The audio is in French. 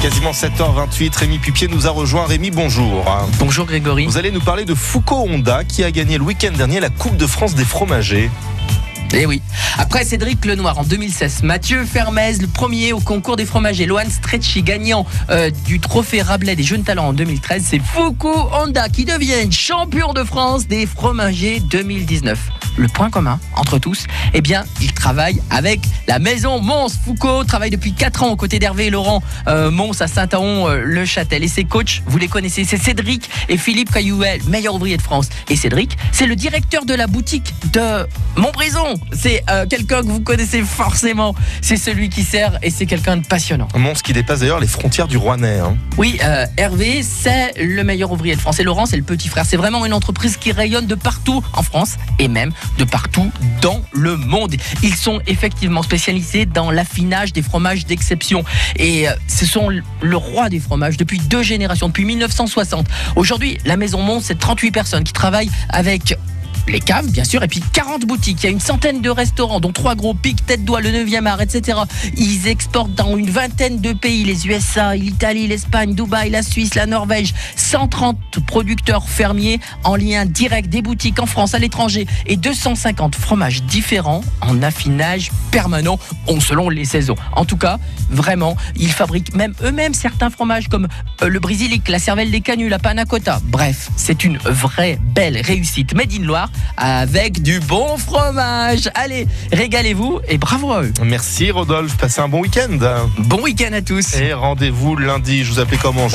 Quasiment 7h28, Rémi Pupier nous a rejoint. Rémi, bonjour. Bonjour Grégory. Vous allez nous parler de Foucault Honda qui a gagné le week-end dernier la Coupe de France des fromagers. Eh oui. Après Cédric Lenoir en 2016, Mathieu Fermez, le premier au concours des fromagers, Lohan Stretchy, gagnant euh, du trophée Rabelais des jeunes talents en 2013, c'est Foucault Honda qui devient champion de France des fromagers 2019 le point commun entre tous, eh bien, ils travaillent avec la maison Mons. Foucault travaille depuis 4 ans aux côtés d'Hervé et Laurent euh, Mons à Saint-Aon-le-Châtel. Et ses coachs, vous les connaissez, c'est Cédric et Philippe Caillouel, meilleur ouvrier de France. Et Cédric, c'est le directeur de la boutique de Montbrison. C'est euh, quelqu'un que vous connaissez forcément. C'est celui qui sert et c'est quelqu'un de passionnant. Mons qui dépasse d'ailleurs les frontières du Rouennais. Hein. Oui, euh, Hervé, c'est le meilleur ouvrier de France. Et Laurent, c'est le petit frère. C'est vraiment une entreprise qui rayonne de partout en France et même de partout dans le monde. Ils sont effectivement spécialisés dans l'affinage des fromages d'exception. Et euh, ce sont le roi des fromages depuis deux générations, depuis 1960. Aujourd'hui, la Maison Mont, c'est 38 personnes qui travaillent avec les caves, bien sûr, et puis 40 boutiques. Il y a une centaine de restaurants, dont trois gros pics, tête d'oie, le 9e art, etc. Ils exportent dans une vingtaine de pays, les USA, l'Italie, l'Espagne, Dubaï, la Suisse, la Norvège. 130 producteurs fermiers en lien direct des boutiques en France, à l'étranger, et 250 fromages différents en affinage permanent, selon les saisons. En tout cas, vraiment, ils fabriquent même eux-mêmes certains fromages comme euh, le Brisilic, la cervelle des canuts, la panna cotta. Bref, c'est une vraie belle réussite made in Loire avec du bon fromage. Allez, régalez-vous et bravo à eux. Merci Rodolphe, passez un bon week-end. Bon week-end à tous. Et rendez-vous lundi, je vous appelle comment